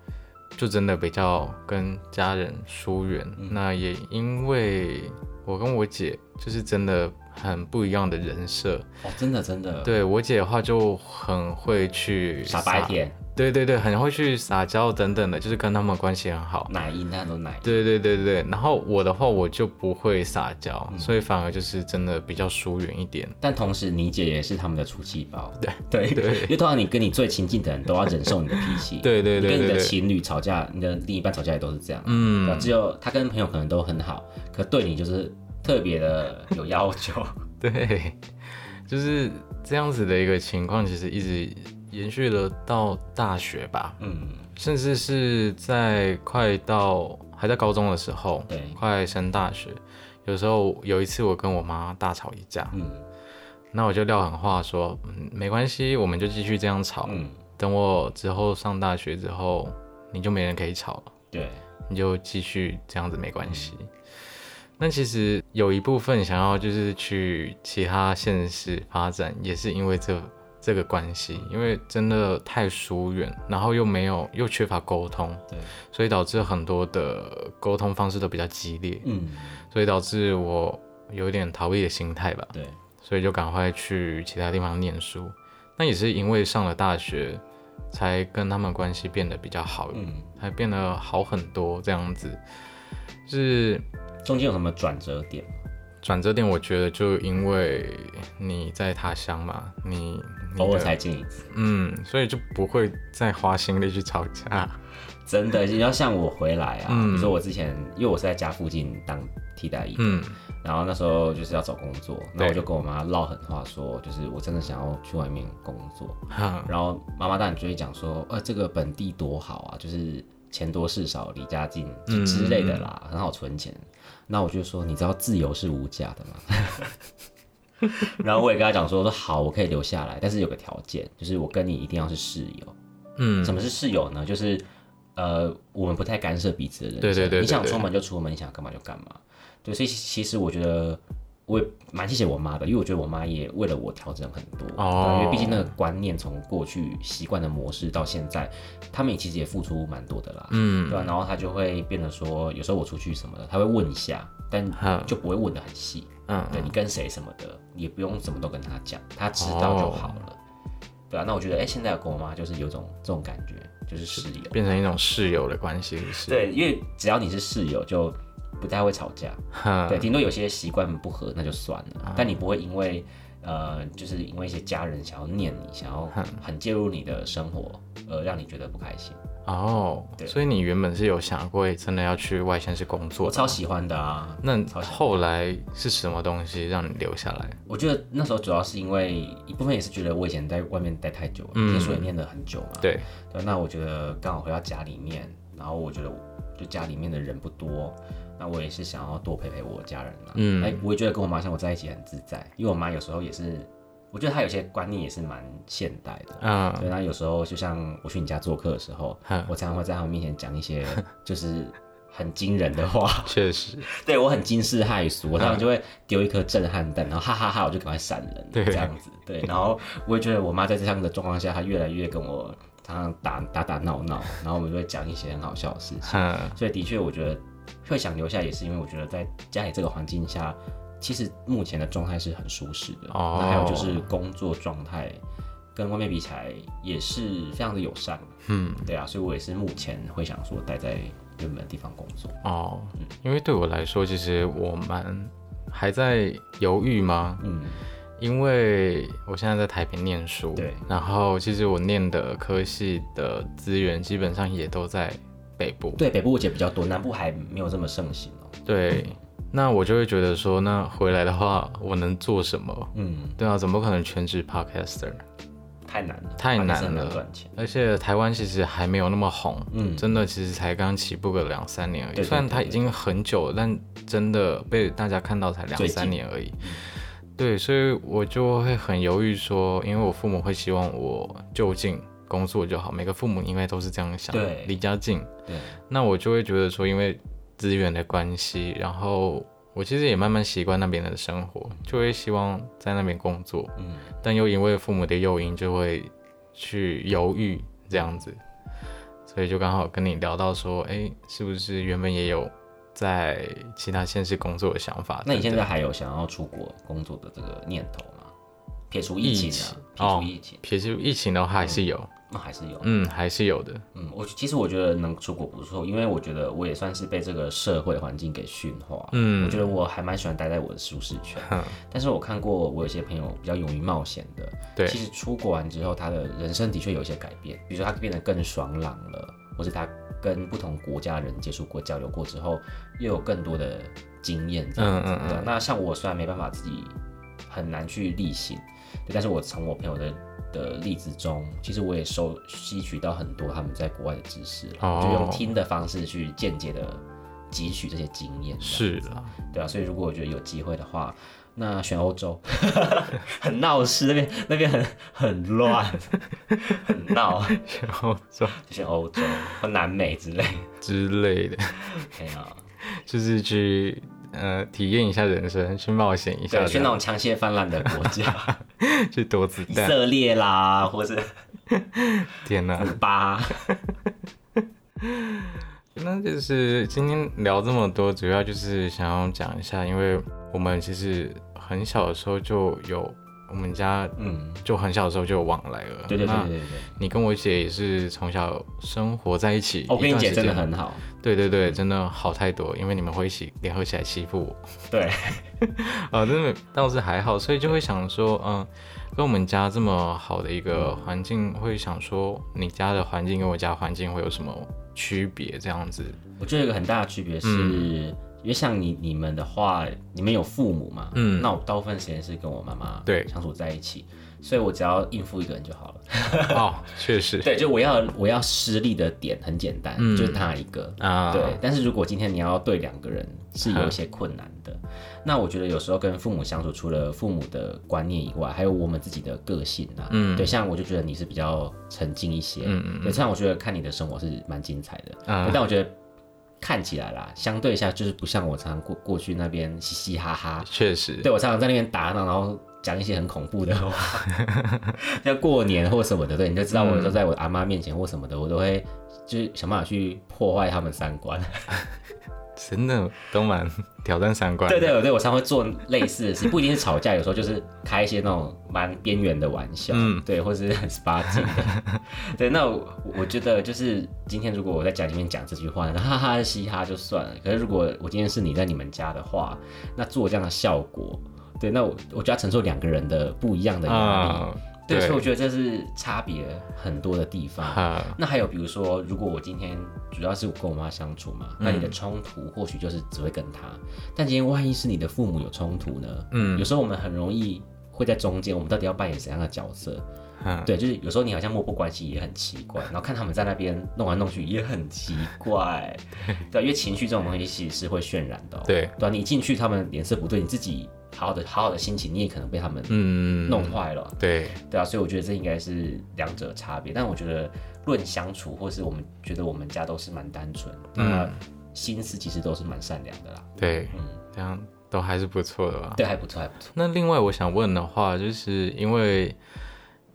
Speaker 3: 就真的比较跟家人疏远。那也因为我跟我姐就是真的很不一样的人设。
Speaker 2: 哦，真的真的。
Speaker 3: 对我姐的话就很会去
Speaker 2: 傻白甜。
Speaker 3: 对对对，很会去撒娇等等的，就是跟他们关系很好。
Speaker 2: 奶音，那都奶。
Speaker 3: 对对对对然后我的话，我就不会撒娇，所以反而就是真的比较疏远一点。
Speaker 2: 但同时，你姐也是他们的出气包。
Speaker 3: 对
Speaker 2: 对
Speaker 3: 对，
Speaker 2: 因为通常你跟你最亲近的人都要忍受你的脾气。
Speaker 3: 对对对，
Speaker 2: 跟你的情侣吵架，你的另一半吵架也都是这样。嗯。只有他跟朋友可能都很好，可对你就是特别的有要求。
Speaker 3: 对，就是这样子的一个情况，其实一直。延续了到大学吧，嗯，甚至是在快到还在高中的时候，
Speaker 2: 对，
Speaker 3: 快升大学，有时候有一次我跟我妈大吵一架，嗯，那我就撂狠话说，嗯，没关系，我们就继续这样吵，嗯，等我之后上大学之后，你就没人可以吵了，
Speaker 2: 对，
Speaker 3: 你就继续这样子没关系。那其实有一部分想要就是去其他县市发展，也是因为这。这个关系，因为真的太疏远，然后又没有又缺乏沟通，
Speaker 2: 对，
Speaker 3: 所以导致很多的沟通方式都比较激烈，嗯，所以导致我有点逃避的心态吧，
Speaker 2: 对，
Speaker 3: 所以就赶快去其他地方念书。那也是因为上了大学，才跟他们关系变得比较好，嗯，还变得好很多这样子。是
Speaker 2: 中间有什么转折点？
Speaker 3: 转折点，我觉得就因为你在他乡嘛，你。
Speaker 2: 偶尔才见一次，
Speaker 3: 嗯，所以就不会再花心力去吵架。
Speaker 2: 真的，你要像我回来啊，比如说我之前，因为我是在家附近当替代役，嗯，然后那时候就是要找工作，那我就跟我妈唠狠话说，就是我真的想要去外面工作，然后妈妈当然就会讲说，呃，这个本地多好啊，就是钱多事少，离家近之类的啦，很好存钱。那我就说，你知道自由是无价的吗？然后我也跟他讲说说好，我可以留下来，但是有个条件，就是我跟你一定要是室友。嗯，什么是室友呢？就是呃，我们不太干涉彼此的人。
Speaker 3: 对对对，
Speaker 2: 你想出门就出门，你想干嘛就干嘛。对，所以其实我觉得我也蛮谢谢我妈的，因为我觉得我妈也为了我调整很多。哦。因为毕竟那个观念从过去习惯的模式到现在，他们也其实也付出蛮多的啦。嗯。对然后他就会变得说，有时候我出去什么的，他会问一下，但就不会问的很细。嗯，对你跟谁什么的，也不用什么都跟他讲，他知道就好了。对啊，那我觉得，哎，现在跟我妈就是有种这种感觉，就是室友，
Speaker 3: 变成一种室友的关系，是。
Speaker 2: 对，因为只要你是室友，就不太会吵架。对，顶多有些习惯不合，那就算了。但你不会因为，呃，就是因为一些家人想要念你，想要很介入你的生活，而让你觉得不开心。
Speaker 3: 哦，所以你原本是有想过真的要去外县市工作？
Speaker 2: 我超喜欢的啊！
Speaker 3: 那后来是什么东西让你留下来？
Speaker 2: 我觉得那时候主要是因为一部分也是觉得我以前在外面待太久了，念书也念了很久嘛。
Speaker 3: 对，
Speaker 2: 对，那我觉得刚好回到家里面，然后我觉得就家里面的人不多，那我也是想要多陪陪我家人嘛。嗯，哎，我也觉得跟我妈像我在一起很自在，因为我妈有时候也是。我觉得他有些观念也是蛮现代的，嗯，对。那有时候就像我去你家做客的时候，我常常会在他们面前讲一些 就是很惊人的话，
Speaker 3: 确实，
Speaker 2: 对我很惊世骇俗，我常常就会丢一颗震撼弹，然后哈哈哈，我就赶快闪人，对，这样子，对。然后我也觉得我妈在这样的状况下，她越来越跟我常常打打打闹闹，然后我们就会讲一些很好笑的事情，所以的确我觉得会想留下，也是因为我觉得在家里这个环境下。其实目前的状态是很舒适的，那还有就是工作状态跟外面比起来也是非常的友善，嗯，对啊，所以我也是目前会想说待在原本的地方工作。哦，
Speaker 3: 嗯，因为对我来说，其实我蛮还在犹豫吗？嗯，因为我现在在台北念书，
Speaker 2: 对，
Speaker 3: 然后其实我念的科系的资源基本上也都在北部，
Speaker 2: 对，北部我觉得比较多，南部还没有这么盛行哦，
Speaker 3: 对。那我就会觉得说，那回来的话，我能做什么？嗯，对啊，怎么可能全职 podcaster？
Speaker 2: 太难了，
Speaker 3: 太难了，而且台湾其实还没有那么红，嗯，真的其实才刚起步个两三年而已。虽然它已经很久了，但真的被大家看到才两三年而已。对，所以我就会很犹豫说，因为我父母会希望我就近工作就好，每个父母应该都是这样想，
Speaker 2: 对，
Speaker 3: 离家近。
Speaker 2: 对，
Speaker 3: 那我就会觉得说，因为。资源的关系，然后我其实也慢慢习惯那边的生活，就会希望在那边工作，嗯，但又因为父母的诱因，就会去犹豫这样子，所所以就刚好跟你聊到说，哎，是不是原本也有在其他县市工作的想法？
Speaker 2: 那你现在还有想要出国工作的这个念头吗？撇除疫情啊，撇除疫情，
Speaker 3: 撇除疫情的话还是有。
Speaker 2: 那还是有，
Speaker 3: 嗯，还是有的，
Speaker 2: 嗯，我其实我觉得能出国不错，因为我觉得我也算是被这个社会环境给驯化，嗯，我觉得我还蛮喜欢待在我的舒适圈，但是我看过我有些朋友比较勇于冒险的，
Speaker 3: 对，
Speaker 2: 其实出国完之后，他的人生的确有一些改变，比如说他变得更爽朗了，或是他跟不同国家人接触过、交流过之后，又有更多的经验，嗯嗯嗯，那像我虽然没办法自己很难去例行，但是我从我朋友的。的例子中，其实我也收吸取到很多他们在国外的知识，就用听的方式去间接的汲取这些经验。
Speaker 3: 是的，
Speaker 2: 对啊，所以如果我觉得有机会的话，那选欧洲，很闹事，那边那边很很乱，很闹。
Speaker 3: 选欧洲，
Speaker 2: 选欧洲或南美之类
Speaker 3: 之类的。
Speaker 2: 对啊，
Speaker 3: 就是去。呃，体验一下人生，去冒险一下，
Speaker 2: 去那种枪械泛滥的国家，
Speaker 3: 去躲子弹，
Speaker 2: 以色列啦，或者
Speaker 3: 天哪，
Speaker 2: 巴。
Speaker 3: 那就是今天聊这么多，主要就是想要讲一下，因为我们其实很小的时候就有。我们家嗯就很小的时候就有往来了。
Speaker 2: 对对对对对。
Speaker 3: 你跟我姐也是从小生活在一起。
Speaker 2: 我跟你姐真的很好。
Speaker 3: 对对对，真的好太多，因为你们会一起联合起来欺负我。
Speaker 2: 对。
Speaker 3: 啊，真的倒是还好，所以就会想说，嗯，跟我们家这么好的一个环境，会想说，你家的环境跟我家环境会有什么区别？这样子。
Speaker 2: 我觉得有个很大的区别是。因为像你你们的话，你们有父母嘛？嗯，那我大部分时间是跟我妈妈
Speaker 3: 对
Speaker 2: 相处在一起，所以我只要应付一个人就好了。
Speaker 3: 哦，确实，
Speaker 2: 对，就我要我要施力的点很简单，就是他一个啊。对，但是如果今天你要对两个人，是有一些困难的。那我觉得有时候跟父母相处，除了父母的观念以外，还有我们自己的个性啊。嗯，对，像我就觉得你是比较沉静一些。嗯嗯。对，这样我觉得看你的生活是蛮精彩的。嗯，但我觉得。看起来啦，相对一下就是不像我常常过过去那边嘻嘻哈哈。
Speaker 3: 确实，
Speaker 2: 对我常常在那边打闹，然后讲一些很恐怖的话，像过年或什么的，对，你就知道我都在我阿妈面前或什么的，我都会就是想办法去破坏他们三观。
Speaker 3: 真的都蛮挑战三观。
Speaker 2: 对对对，我常会做类似的事，不一定是吵架，有时候就是开一些那种蛮边缘的玩笑，嗯，对，或是很八禁的。对，那我觉得就是今天如果我在家里面讲这句话，哈哈嘻哈就算了。可是如果我今天是你在你们家的话，那做这样的效果，对，那我我就要承受两个人的不一样的压力。对，所以我觉得这是差别很多的地方。那还有比如说，如果我今天主要是我跟我妈相处嘛，那你的冲突或许就是只会跟她。但今天万一是你的父母有冲突呢？嗯，有时候我们很容易会在中间，我们到底要扮演怎样的角色？对，就是有时候你好像漠不关心也很奇怪，然后看他们在那边弄来弄去也很奇怪。对，因为情绪这种东西其实是会渲染的。
Speaker 3: 对，
Speaker 2: 对你进去他们脸色不对，你自己。好好的，好好的心情，你也可能被他们嗯弄坏了。
Speaker 3: 对
Speaker 2: 对啊，所以我觉得这应该是两者差别。但我觉得论相处，或是我们觉得我们家都是蛮单纯，那心思其实都是蛮善良的啦。
Speaker 3: 对，嗯，这样都还是不错的吧？
Speaker 2: 对，还不错，还不错。
Speaker 3: 那另外我想问的话，就是因为。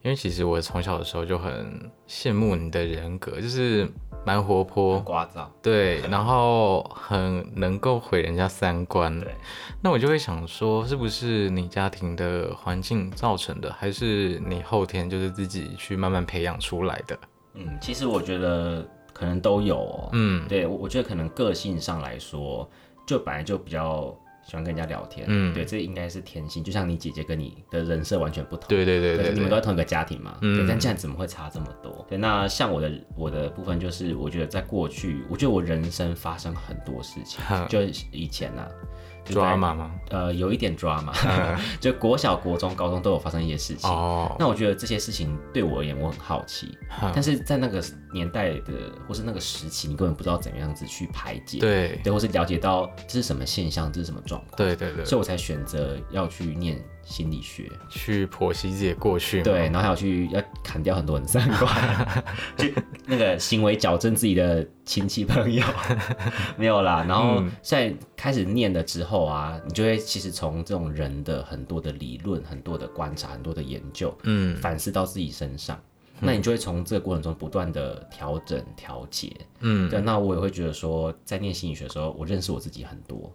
Speaker 3: 因为其实我从小的时候就很羡慕你的人格，就是蛮活泼、
Speaker 2: 聒噪，
Speaker 3: 对，然后很能够毁人家三观。
Speaker 2: 对，
Speaker 3: 那我就会想说，是不是你家庭的环境造成的，还是你后天就是自己去慢慢培养出来的？
Speaker 2: 嗯，其实我觉得可能都有。嗯，对，我觉得可能个性上来说，就本来就比较。喜欢跟人家聊天，嗯，对，这应该是天性。就像你姐姐跟你的人设完全不同，
Speaker 3: 对对对对，
Speaker 2: 你们都在同一个家庭嘛，嗯，但这样怎么会差这么多？对，那像我的我的部分就是，我觉得在过去，我觉得我人生发生很多事情，就以前呢。
Speaker 3: 抓马吗？
Speaker 2: 呃，有一点抓马，就国小、国中、高中都有发生一些事情。哦，那我觉得这些事情对我而言，我很好奇。但是在那个年代的或是那个时期，你根本不知道怎么样子去排解。
Speaker 3: 对，
Speaker 2: 对，或是了解到这是什么现象，这是什么状况。
Speaker 3: 对对对，
Speaker 2: 所以我才选择要去念。心理学
Speaker 3: 去剖析自己的过去，
Speaker 2: 对，然后还有去要砍掉很多人三观，去那个行为矫正自己的亲戚朋友，没有啦。然后在开始念了之后啊，你就会其实从这种人的很多的理论、很多的观察、很多的研究，嗯，反思到自己身上。那你就会从这个过程中不断的调整调节。
Speaker 3: 嗯，
Speaker 2: 对，那我也会觉得说，在念心理学的时候，我认识我自己很多。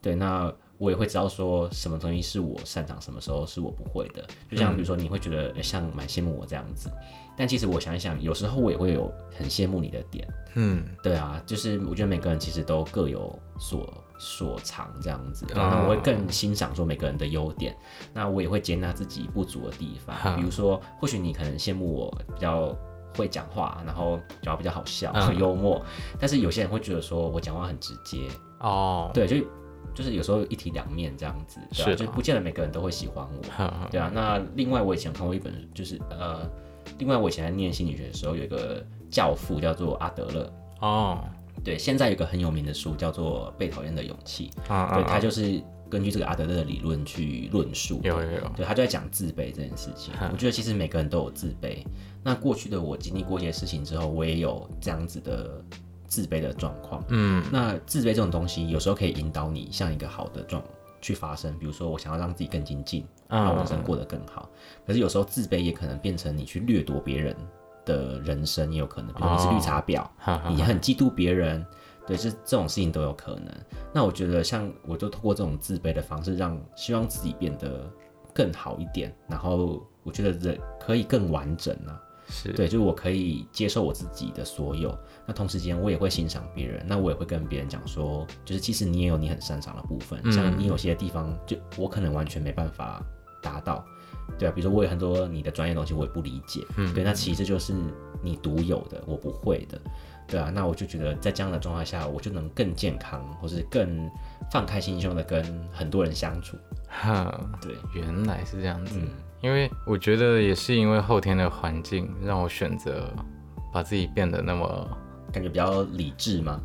Speaker 2: 对，那我也会知道说什么东西是我擅长，什么时候是我不会的。就像比如说，你会觉得诶像蛮羡慕我这样子，但其实我想一想，有时候我也会有很羡慕你的点。
Speaker 3: 嗯，
Speaker 2: 对啊，就是我觉得每个人其实都各有所所长这样子，
Speaker 3: 哦
Speaker 2: 那我会更欣赏说每个人的优点，那我也会接纳自己不足的地方，比如说或许你可能羡慕我比较会讲话，然后讲话比较好笑、
Speaker 3: 很
Speaker 2: 幽默，但是有些人会觉得说我讲话很直接，
Speaker 3: 哦，
Speaker 2: 对，就就是有时候一体两面这样子，对啊，
Speaker 3: 是的
Speaker 2: 就不见得每个人都会喜欢我，对啊，那另外我以前看过一本，就是呃，另外我以前在念心理学的时候，有一个教父叫做阿德勒。
Speaker 3: 哦，
Speaker 2: 对，现在有一个很有名的书叫做《被讨厌的勇气》，
Speaker 3: 啊
Speaker 2: 对，他
Speaker 3: 啊，
Speaker 2: 就是根据这个阿德勒的理论去论述。
Speaker 3: 有有有，
Speaker 2: 对他就在讲自卑这件事情。我觉得其实每个人都有自卑。那过去的我经历过一些事情之后，我也有这样子的自卑的状况。
Speaker 3: 嗯，
Speaker 2: 那自卑这种东西，有时候可以引导你向一个好的状去发生。比如说，我想要让自己更精进，让我人生过得更好。可是有时候自卑也可能变成你去掠夺别人的人生，也有可能。比如你是绿茶婊，你很嫉妒别人，对，这这种事情都有可能。那我觉得，像我就通过这种自卑的方式，让希望自己变得更好一点，然后我觉得人可以更完整啊。
Speaker 3: 是，
Speaker 2: 对，就是我可以接受我自己的所有，那同时间我也会欣赏别人，那我也会跟别人讲说，就是其实你也有你很擅长的部分，像你有些地方就我可能完全没办法达到，对啊，比如说我有很多你的专业东西我也不理解，嗯，对，那其实就是你独有的，我不会的，对啊，那我就觉得在这样的状态下，我就能更健康，或是更放开心胸的跟很多人相处，
Speaker 3: 哈，
Speaker 2: 对，
Speaker 3: 原来是这样子。
Speaker 2: 嗯
Speaker 3: 因为我觉得也是因为后天的环境让我选择把自己变得那么
Speaker 2: 感觉比较理智嘛，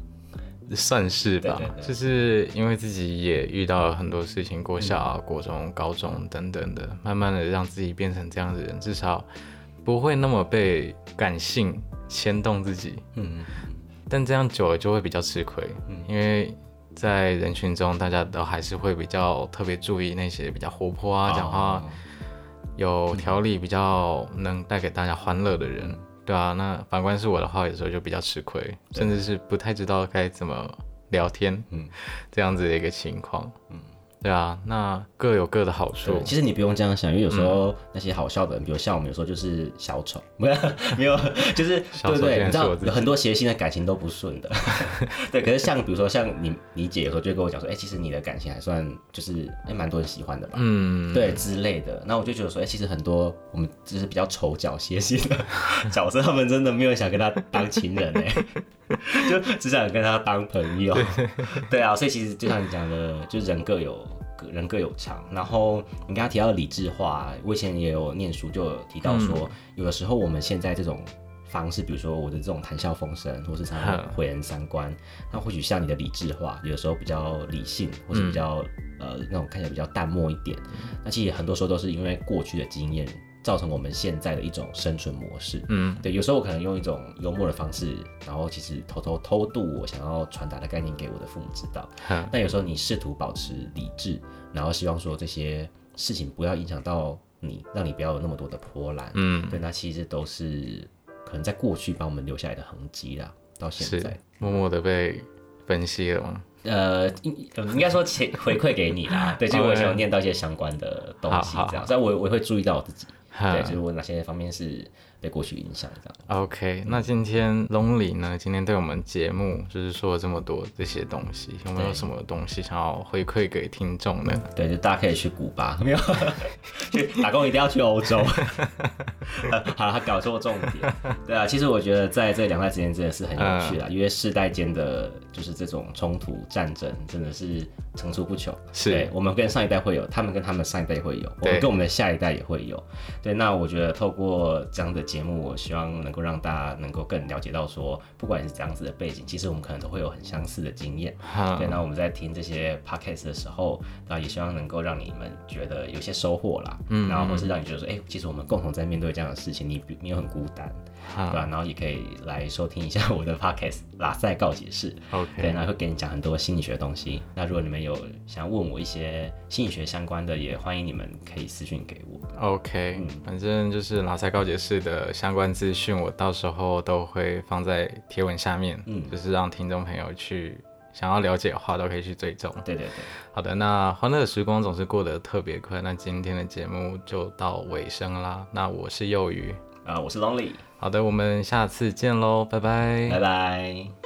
Speaker 3: 算是吧，
Speaker 2: 对对对。
Speaker 3: 就是因为自己也遇到了很多事情，过小、啊、国中、高中等等的，慢慢的让自己变成这样的人，至少不会那么被感性牵动自己。
Speaker 2: 嗯，
Speaker 3: 但这样久了就会比较吃亏，因为在人群中，大家都还是会比较特别注意那些比较活泼啊、讲话
Speaker 2: 哦
Speaker 3: 有条理、比较能带给大家欢乐的人。对啊，那反观是我的话，有时候就比较吃亏，甚至是不太知道该怎么聊天，
Speaker 2: 嗯
Speaker 3: 这样子的一个情况。嗯，对啊，那各有各的好处，。
Speaker 2: 其实你不用这样想，因为有时候那些好笑的人，比如像我们有时候就是小丑，没有没有，就是对对，你知道有很多谐星的感情都不顺的，对。可是像比如说像你你姐有时候就会跟我讲说，哎、其实你的感情还算就是哎蛮、多人喜欢的吧，
Speaker 3: 嗯，
Speaker 2: 对之类的。那我就觉得说，哎、其实很多我们就是比较丑角谐星的角色，他们真的没有想跟他当情人哎、就只想跟他当朋友。对啊，所以其实就像你讲的，就人各有各人各有长。然后你刚刚提到的理智化，我以前也有念书，就有提到说，有的时候我们现在这种。方式，比如说我的这种谈笑风生，或是常常毁人三观，那或许像你的理智化，有的时候比较理性，或是比较、呃那种看起来比较淡漠一点。那其实很多时候都是因为过去的经验造成我们现在的一种生存模式。
Speaker 3: 嗯，
Speaker 2: 对，有时候我可能用一种幽默的方式，然后其实偷偷偷渡我想要传达的概念给我的父母知道。
Speaker 3: 哼
Speaker 2: 但有时候你试图保持理智，然后希望说这些事情不要影响到你，让你不要有那么多的波澜。
Speaker 3: 嗯，
Speaker 2: 对，那其实都是可能在过去帮我们留下来的痕迹啦，到现在。
Speaker 3: 默默的被分析了吗？
Speaker 2: 呃，应呃应该说前回馈给你啦，对，就是我以前有念到一些相关的东西这样，所以我我会注意到我自己，
Speaker 3: 哈
Speaker 2: 对，就是我哪些方面是被过去影响这样。
Speaker 3: OK，那今天 Lonely 呢？今天对我们节目就是说了这么多这些东西，有没有什么东西想要回馈给听众呢？
Speaker 2: 对，就大家可以去古巴，没有去打工一定要去欧洲。好了，他搞错重点。对啊，其实我觉得在这两代之间真的是很有趣啦，因为世代间的就是这种冲突战争真的是层出不穷。
Speaker 3: 是
Speaker 2: 对，我们跟上一代会有，他们跟他们上一代会有，我们跟我们的下一代也会有。对，那我觉得透过这样的节目，我希望能够让大家能够更了解到说，不管是怎样子的背景，其实我们可能都会有很相似的经验。
Speaker 3: 哈。
Speaker 2: 对，那我们在听这些 podcast 的时候，那也希望能够让你们觉得有些收获啦，嗯，然后或是让你觉得说，哎、其实我们共同在面对这样的事情，你没有很孤单，对吧、然后也可以来收听一下 我的 podcast 拉塞告解室
Speaker 3: ，OK，
Speaker 2: 然后会给你讲很多心理学的东西。那如果你们有想要问我一些心理学相关的，也欢迎你们可以私讯给我。
Speaker 3: OK，、反正就是拉塞告解释的相关资讯，我到时候都会放在贴文下面，嗯，就是让听众朋友去想要了解的话，都可以去追踪。
Speaker 2: 对对对，
Speaker 3: 好的，那欢乐的时光总是过得特别快，那今天的节目就到尾声啦。那我是幼鱼，
Speaker 2: 啊，我是 Lonely，
Speaker 3: 好的，我们下次见喽，拜拜，
Speaker 2: 拜拜。